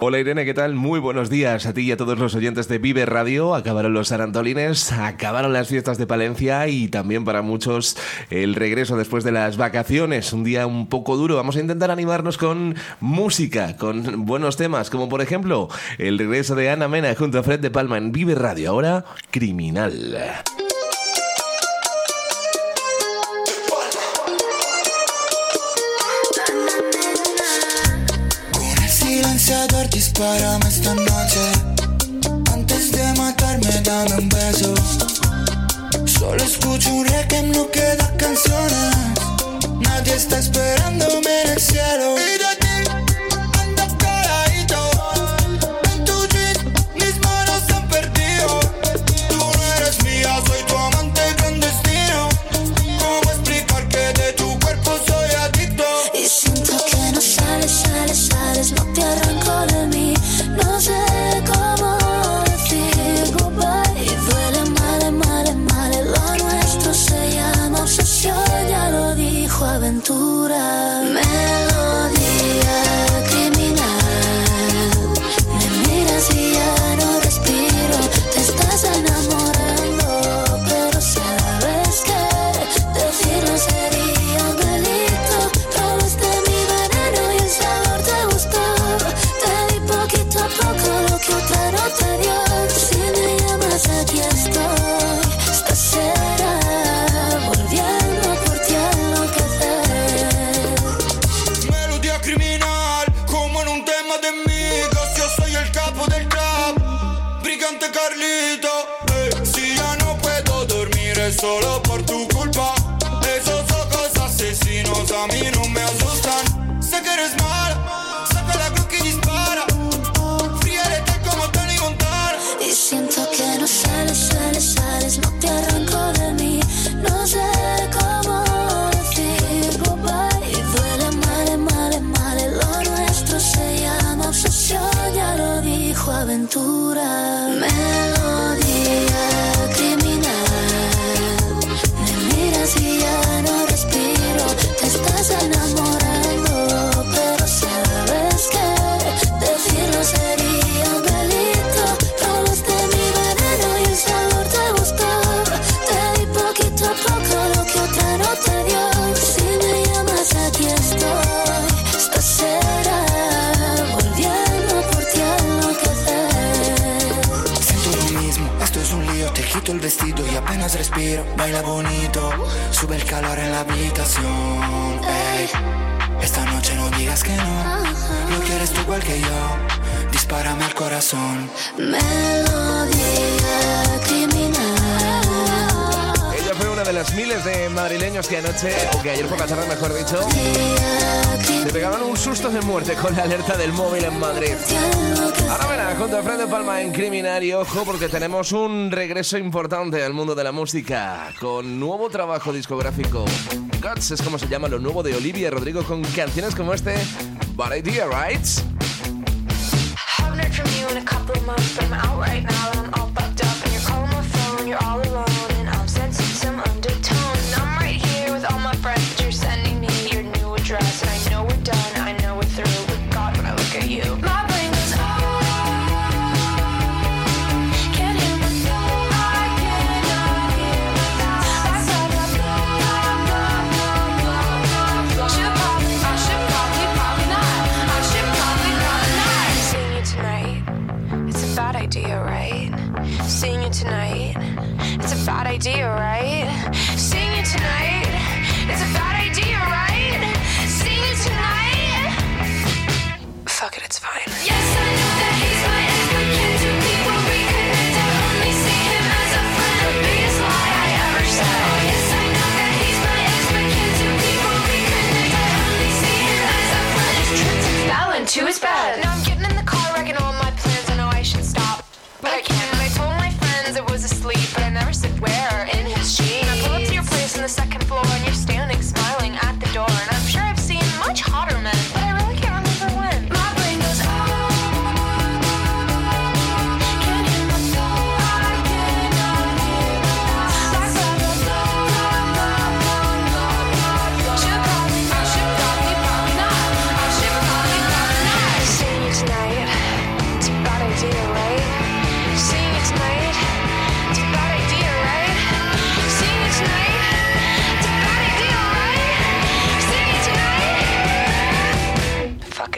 Hola Irene, ¿qué tal? Muy buenos días a ti y a todos los oyentes de Vive Radio. Acabaron los arantolines, acabaron las fiestas de Palencia y también para muchos el regreso después de las vacaciones. Un día un poco duro. Vamos a intentar animarnos con música, con buenos temas, como por ejemplo el regreso de Ana Mena junto a Fred de Palma en Vive Radio. Ahora, Criminal. Dispárame esta noche. Antes de matarme, dame un beso. Solo escucho un requiem, no queda canciones. Nadie está esperándome si ya no puedo dormir es solo por tu culpa. Esos ojos asesinos a mí no me asustan. Sé que eres mala baila bonito, sube el calor en la habitación. Esta noche no digas que no, no quieres tú igual que yo, dispárame al corazón. Melodía criminal. Ella fue una de las miles de madrileños que anoche, o que ayer por la tarde mejor dicho, le pegaban un susto de muerte con la alerta del móvil en Madrid. Ahora verá, junto a Fred de Palma en Criminal y ojo porque tenemos un regreso importante al mundo de la música con nuevo trabajo discográfico. Guts es como se llama lo nuevo de Olivia Rodrigo con canciones como este, But Idea, right? Idea, right? Sing it tonight. It's a bad idea, right?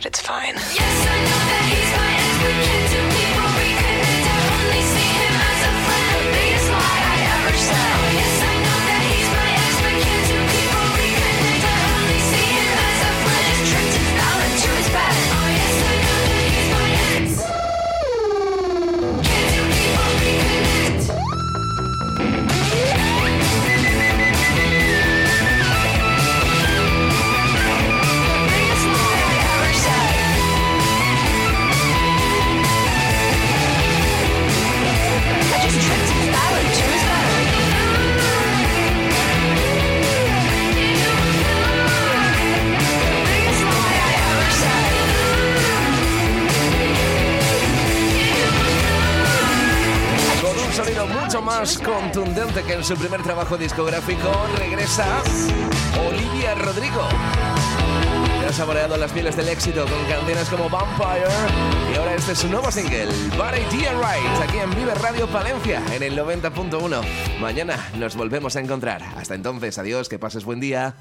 It's fine. Yeah! Mucho más contundente que en su primer trabajo discográfico, regresa Olivia Rodrigo. Que ha saboreado las pieles del éxito con canciones como Vampire y ahora este es su nuevo single, But Idea Right, aquí en Vive Radio Palencia en el 90.1. Mañana nos volvemos a encontrar. Hasta entonces, adiós, que pases buen día.